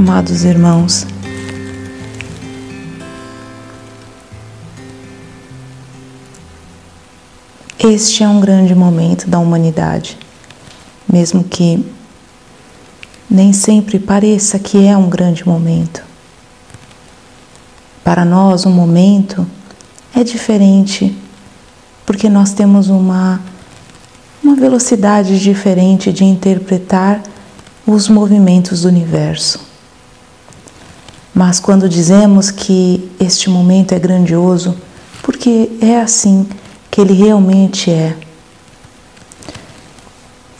Amados irmãos, este é um grande momento da humanidade, mesmo que nem sempre pareça que é um grande momento. Para nós, um momento é diferente, porque nós temos uma, uma velocidade diferente de interpretar os movimentos do universo. Mas quando dizemos que este momento é grandioso, porque é assim que ele realmente é.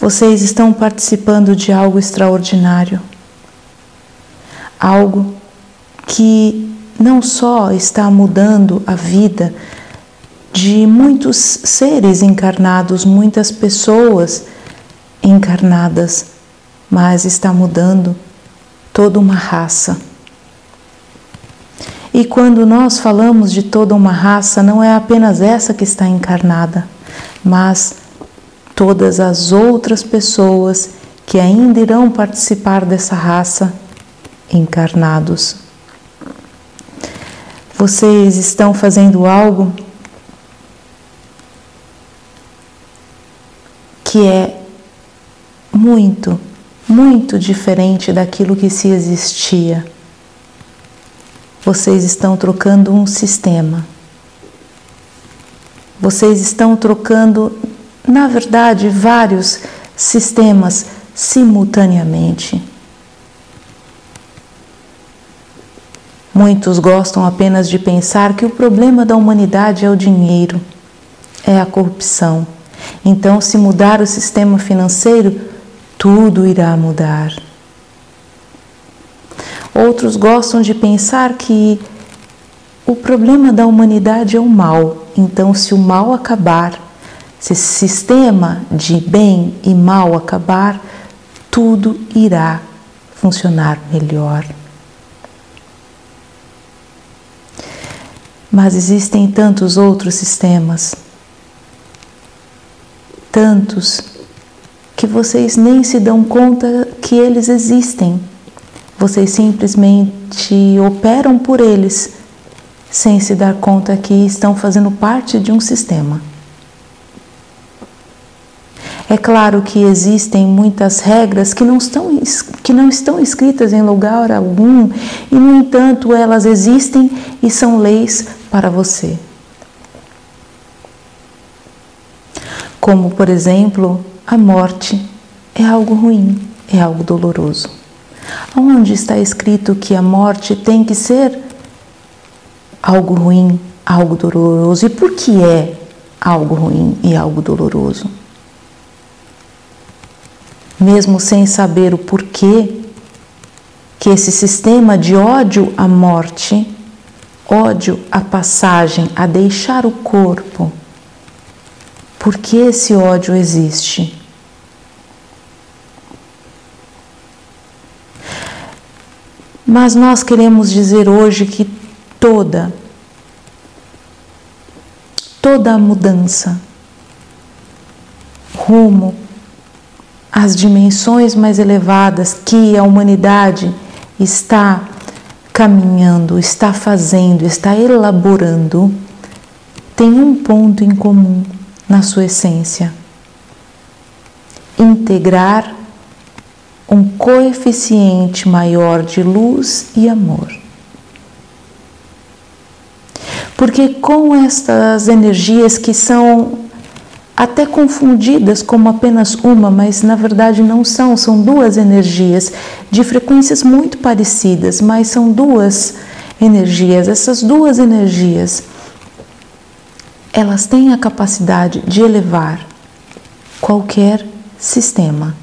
Vocês estão participando de algo extraordinário, algo que não só está mudando a vida de muitos seres encarnados, muitas pessoas encarnadas, mas está mudando toda uma raça. E quando nós falamos de toda uma raça, não é apenas essa que está encarnada, mas todas as outras pessoas que ainda irão participar dessa raça encarnados. Vocês estão fazendo algo que é muito, muito diferente daquilo que se existia. Vocês estão trocando um sistema. Vocês estão trocando, na verdade, vários sistemas simultaneamente. Muitos gostam apenas de pensar que o problema da humanidade é o dinheiro, é a corrupção. Então, se mudar o sistema financeiro, tudo irá mudar. Outros gostam de pensar que o problema da humanidade é o mal. Então, se o mal acabar, se esse sistema de bem e mal acabar, tudo irá funcionar melhor. Mas existem tantos outros sistemas, tantos, que vocês nem se dão conta que eles existem. Vocês simplesmente operam por eles, sem se dar conta que estão fazendo parte de um sistema. É claro que existem muitas regras que não estão, que não estão escritas em lugar algum e, no entanto, elas existem e são leis para você. Como, por exemplo, a morte é algo ruim, é algo doloroso. Onde está escrito que a morte tem que ser algo ruim, algo doloroso? E por que é algo ruim e algo doloroso? mesmo sem saber o porquê, que esse sistema de ódio à morte, ódio à passagem, a deixar o corpo, por que esse ódio existe? Mas nós queremos dizer hoje que toda, toda a mudança, rumo as dimensões mais elevadas que a humanidade está caminhando, está fazendo, está elaborando, tem um ponto em comum na sua essência: integrar um coeficiente maior de luz e amor. Porque com estas energias que são até confundidas como apenas uma, mas na verdade não são, são duas energias de frequências muito parecidas, mas são duas energias. Essas duas energias, elas têm a capacidade de elevar qualquer sistema,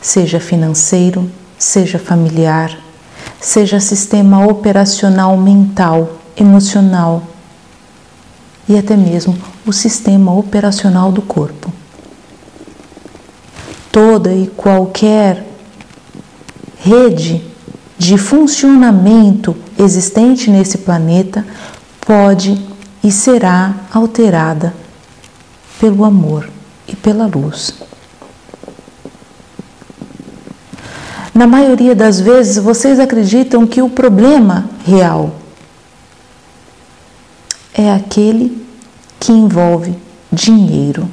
seja financeiro, seja familiar, seja sistema operacional mental, emocional, e até mesmo o sistema operacional do corpo. Toda e qualquer rede de funcionamento existente nesse planeta pode e será alterada pelo amor e pela luz. Na maioria das vezes, vocês acreditam que o problema real é aquele que envolve dinheiro,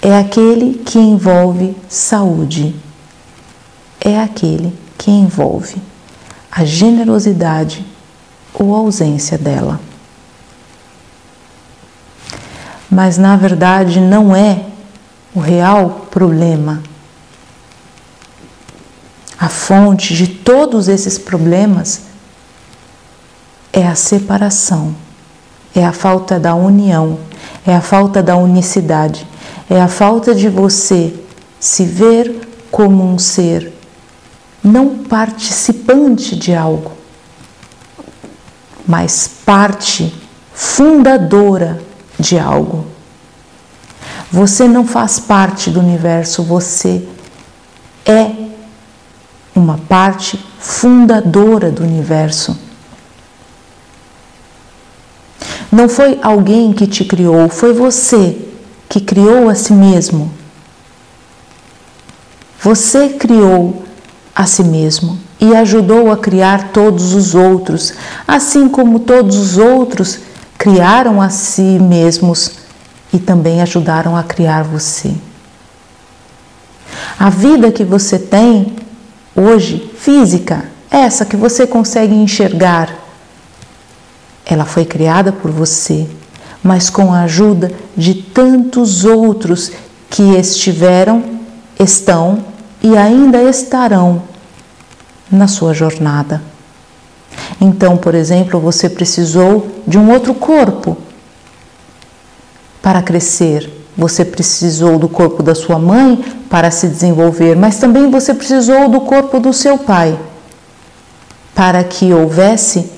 é aquele que envolve saúde, é aquele que envolve a generosidade ou ausência dela. Mas na verdade não é o real problema. A fonte de todos esses problemas é a separação, é a falta da união, é a falta da unicidade, é a falta de você se ver como um ser não participante de algo, mas parte fundadora de algo. Você não faz parte do universo, você uma parte fundadora do universo. Não foi alguém que te criou, foi você que criou a si mesmo. Você criou a si mesmo e ajudou a criar todos os outros, assim como todos os outros criaram a si mesmos e também ajudaram a criar você. A vida que você tem hoje, física, essa que você consegue enxergar, ela foi criada por você, mas com a ajuda de tantos outros que estiveram, estão e ainda estarão na sua jornada. Então, por exemplo, você precisou de um outro corpo para crescer. Você precisou do corpo da sua mãe para se desenvolver, mas também você precisou do corpo do seu pai para que houvesse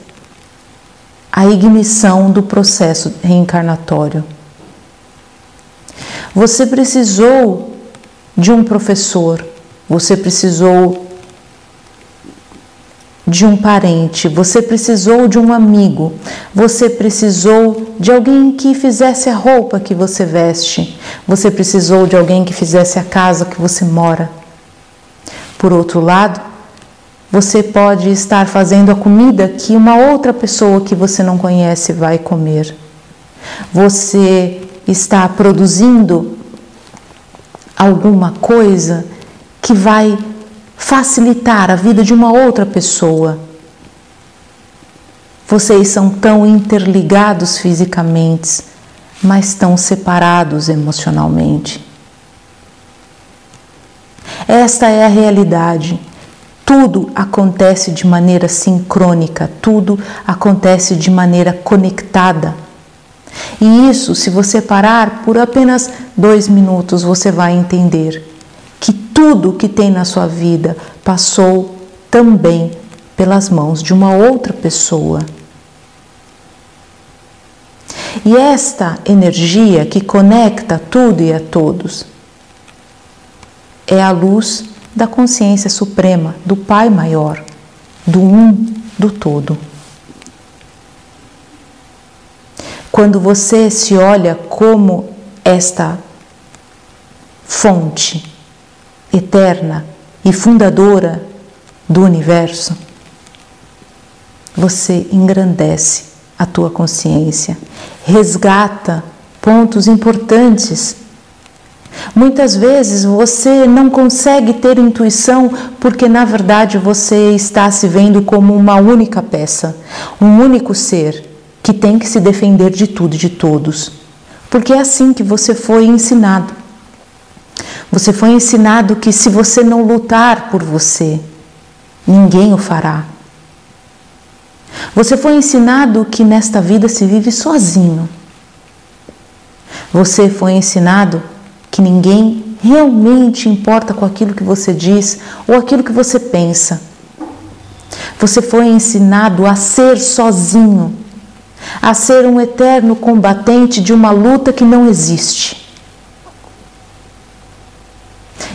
a ignição do processo reencarnatório. Você precisou de um professor você precisou de um parente, você precisou de um amigo, você precisou de alguém que fizesse a roupa que você veste, você precisou de alguém que fizesse a casa que você mora. Por outro lado, você pode estar fazendo a comida que uma outra pessoa que você não conhece vai comer. Você está produzindo alguma coisa que vai facilitar a vida de uma outra pessoa. Vocês são tão interligados fisicamente, mas tão separados emocionalmente. Esta é a realidade. Tudo acontece de maneira sincrônica, tudo acontece de maneira conectada. E isso, se você parar por apenas dois minutos, você vai entender tudo que tem na sua vida passou também pelas mãos de uma outra pessoa. E esta energia que conecta tudo e a todos é a luz da consciência suprema, do Pai maior, do um, do todo. Quando você se olha como esta fonte eterna e fundadora do universo, você engrandece a tua consciência, resgata pontos importantes. Muitas vezes você não consegue ter intuição porque, na verdade, você está se vendo como uma única peça, um único ser que tem que se defender de tudo e de todos. Porque é assim que você foi ensinado. Você foi ensinado que se você não lutar por você, ninguém o fará. Você foi ensinado que nesta vida se vive sozinho. Você foi ensinado que ninguém realmente importa com aquilo que você diz ou aquilo que você pensa. Você foi ensinado a ser sozinho, a ser um eterno combatente de uma luta que não existe.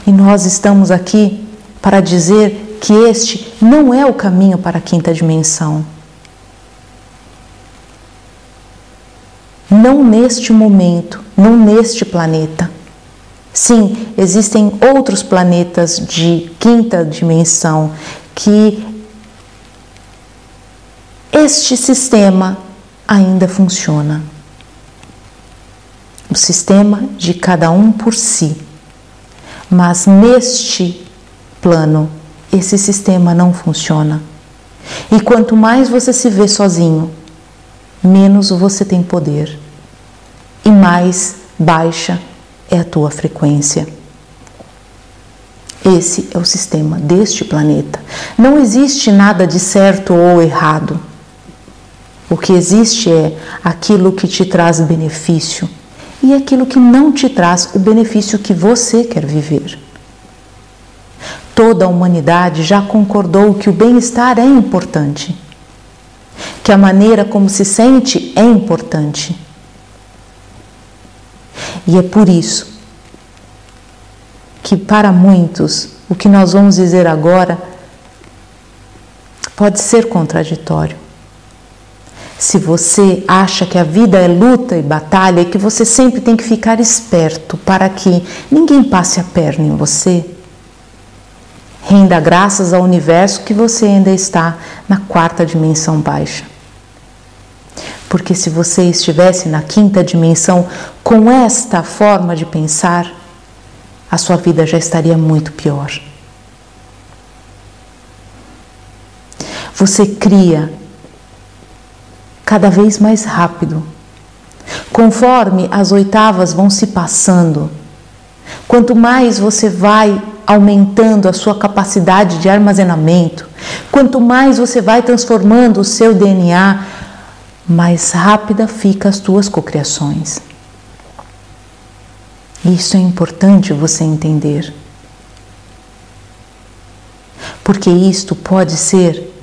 E nós estamos aqui para dizer que este não é o caminho para a quinta dimensão. Não neste momento, não neste planeta. Sim, existem outros planetas de quinta dimensão que este sistema ainda funciona. O sistema de cada um por si. Mas neste plano, esse sistema não funciona. E quanto mais você se vê sozinho, menos você tem poder e mais baixa é a tua frequência. Esse é o sistema deste planeta. Não existe nada de certo ou errado. O que existe é aquilo que te traz benefício e aquilo que não te traz o benefício que você quer viver. Toda a humanidade já concordou que o bem-estar é importante, que a maneira como se sente é importante. E é por isso que, para muitos, o que nós vamos dizer agora pode ser contraditório. Se você acha que a vida é luta e batalha e que você sempre tem que ficar esperto para que ninguém passe a perna em você, renda graças ao universo que você ainda está na quarta dimensão baixa. Porque se você estivesse na quinta dimensão com esta forma de pensar, a sua vida já estaria muito pior. Você cria cada vez mais rápido. Conforme as oitavas vão se passando, quanto mais você vai aumentando a sua capacidade de armazenamento, quanto mais você vai transformando o seu DNA, mais rápida fica as tuas cocriações. Isso é importante você entender. Porque isto pode ser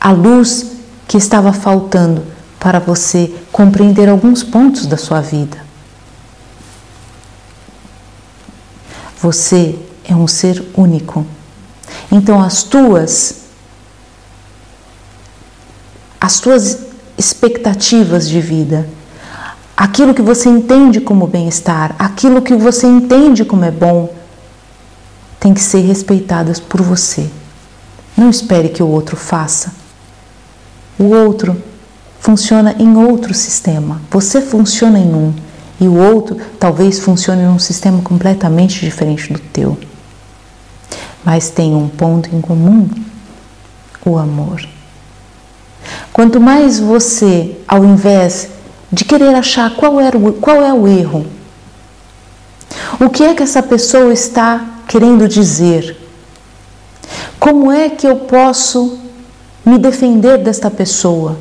a luz que estava faltando para você compreender alguns pontos da sua vida. Você é um ser único. Então as tuas as tuas expectativas de vida, aquilo que você entende como bem-estar, aquilo que você entende como é bom, tem que ser respeitadas por você. Não espere que o outro faça. O outro funciona em outro sistema. Você funciona em um e o outro talvez funcione em um sistema completamente diferente do teu. Mas tem um ponto em comum: o amor. Quanto mais você, ao invés de querer achar qual, era o, qual é o erro, o que é que essa pessoa está querendo dizer, como é que eu posso me defender desta pessoa,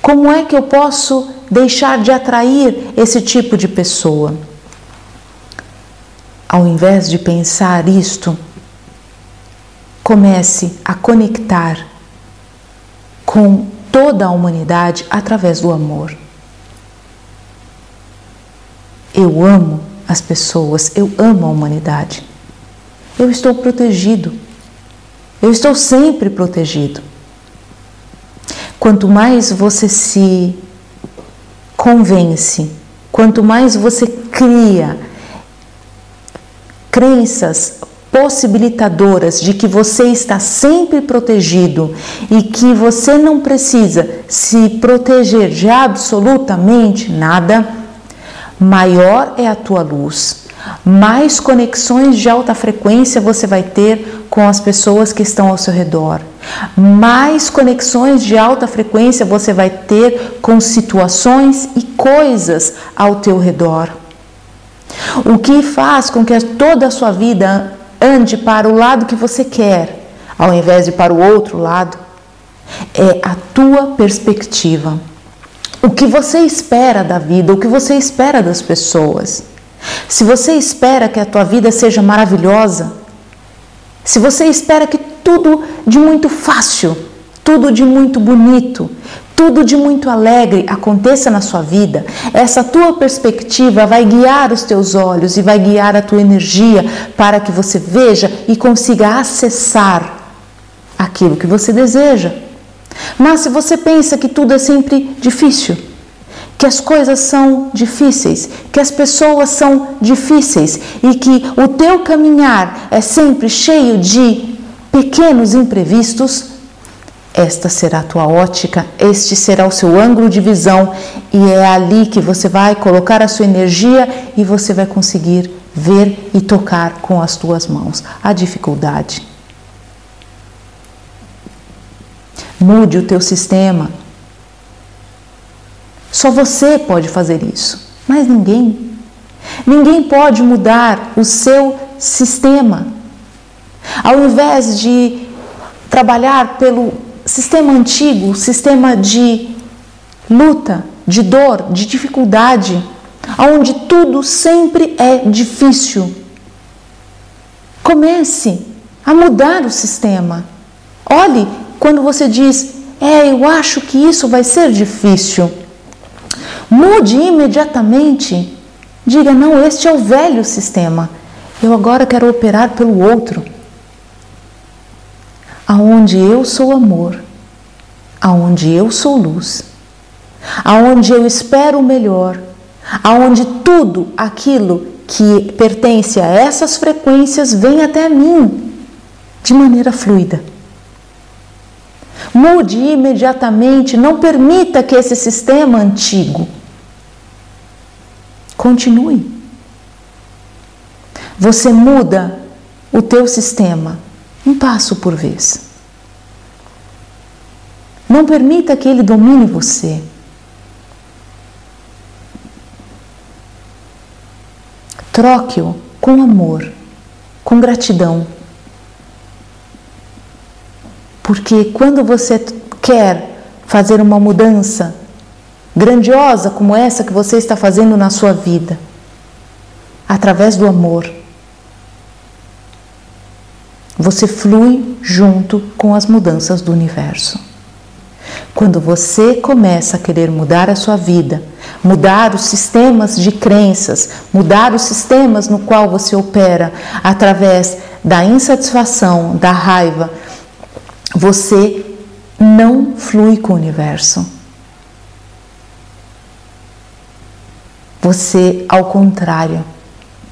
como é que eu posso deixar de atrair esse tipo de pessoa? Ao invés de pensar isto, comece a conectar com toda a humanidade através do amor. Eu amo as pessoas, eu amo a humanidade. Eu estou protegido. Eu estou sempre protegido. Quanto mais você se convence, quanto mais você cria crenças possibilitadoras de que você está sempre protegido e que você não precisa se proteger de absolutamente nada, maior é a tua luz, mais conexões de alta frequência você vai ter com as pessoas que estão ao seu redor mais conexões de alta frequência você vai ter com situações e coisas ao teu redor. O que faz com que toda a sua vida ande para o lado que você quer, ao invés de para o outro lado, é a tua perspectiva. O que você espera da vida, o que você espera das pessoas. Se você espera que a tua vida seja maravilhosa, se você espera que tudo de muito fácil, tudo de muito bonito, tudo de muito alegre aconteça na sua vida, essa tua perspectiva vai guiar os teus olhos e vai guiar a tua energia para que você veja e consiga acessar aquilo que você deseja. Mas se você pensa que tudo é sempre difícil, que as coisas são difíceis, que as pessoas são difíceis e que o teu caminhar é sempre cheio de pequenos imprevistos, esta será a tua ótica, este será o seu ângulo de visão e é ali que você vai colocar a sua energia e você vai conseguir ver e tocar com as tuas mãos a dificuldade. Mude o teu sistema. Só você pode fazer isso, mas ninguém. Ninguém pode mudar o seu sistema. Ao invés de trabalhar pelo sistema antigo, sistema de luta, de dor, de dificuldade, onde tudo sempre é difícil. Comece a mudar o sistema. Olhe quando você diz, é, eu acho que isso vai ser difícil. Mude imediatamente. Diga, não, este é o velho sistema. Eu agora quero operar pelo outro aonde eu sou amor, aonde eu sou luz, aonde eu espero o melhor, aonde tudo aquilo que pertence a essas frequências vem até mim de maneira fluida. Mude imediatamente, não permita que esse sistema antigo continue. Você muda o teu sistema um passo por vez. Não permita que ele domine você. Troque-o com amor, com gratidão. Porque quando você quer fazer uma mudança grandiosa como essa que você está fazendo na sua vida, através do amor, você flui junto com as mudanças do universo. Quando você começa a querer mudar a sua vida, mudar os sistemas de crenças, mudar os sistemas no qual você opera através da insatisfação, da raiva, você não flui com o universo. Você, ao contrário,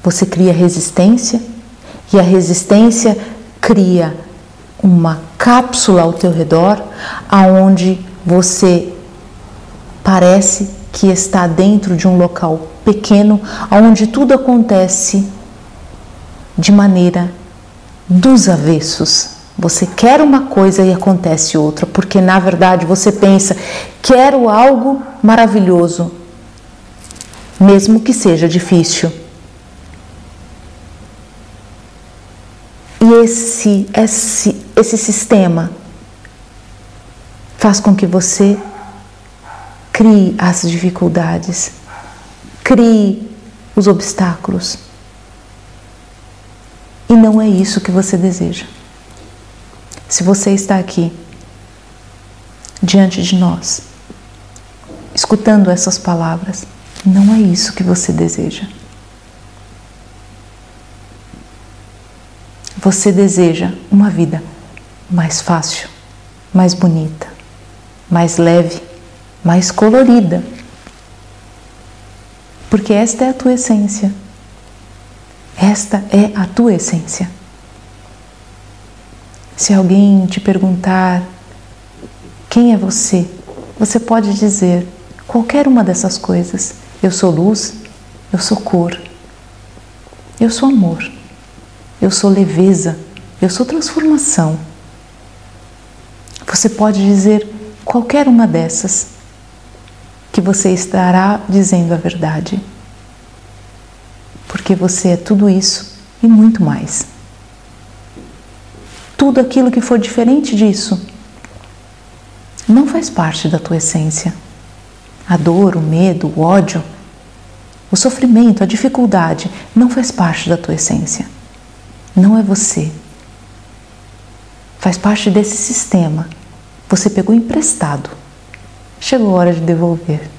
você cria resistência e a resistência cria uma cápsula ao teu redor aonde você parece que está dentro de um local pequeno onde tudo acontece de maneira dos avessos. Você quer uma coisa e acontece outra, porque na verdade você pensa, quero algo maravilhoso, mesmo que seja difícil. E esse, esse, esse sistema faz com que você crie as dificuldades, crie os obstáculos. E não é isso que você deseja. Se você está aqui, diante de nós, escutando essas palavras, não é isso que você deseja. Você deseja uma vida mais fácil, mais bonita, mais leve, mais colorida. Porque esta é a tua essência. Esta é a tua essência. Se alguém te perguntar quem é você, você pode dizer qualquer uma dessas coisas. Eu sou luz, eu sou cor, eu sou amor eu sou leveza, eu sou transformação. Você pode dizer qualquer uma dessas, que você estará dizendo a verdade. Porque você é tudo isso e muito mais. Tudo aquilo que for diferente disso não faz parte da tua essência. A dor, o medo, o ódio, o sofrimento, a dificuldade não faz parte da tua essência. Não é você. Faz parte desse sistema. Você pegou emprestado. Chegou a hora de devolver.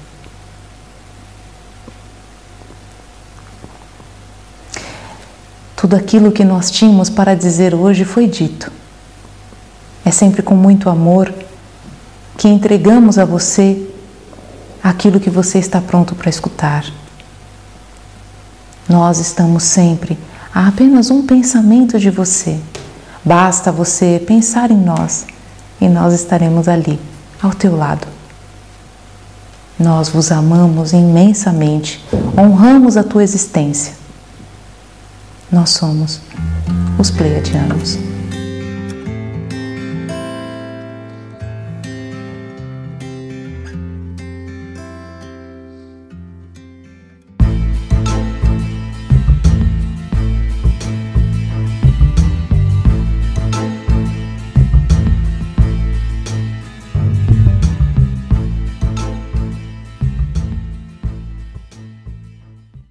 Tudo aquilo que nós tínhamos para dizer hoje foi dito. É sempre com muito amor que entregamos a você aquilo que você está pronto para escutar. Nós estamos sempre a apenas um pensamento de você. Basta você pensar em nós e nós estaremos ali, ao teu lado. Nós vos amamos imensamente, honramos a tua existência. Nós somos os Pleiadianos.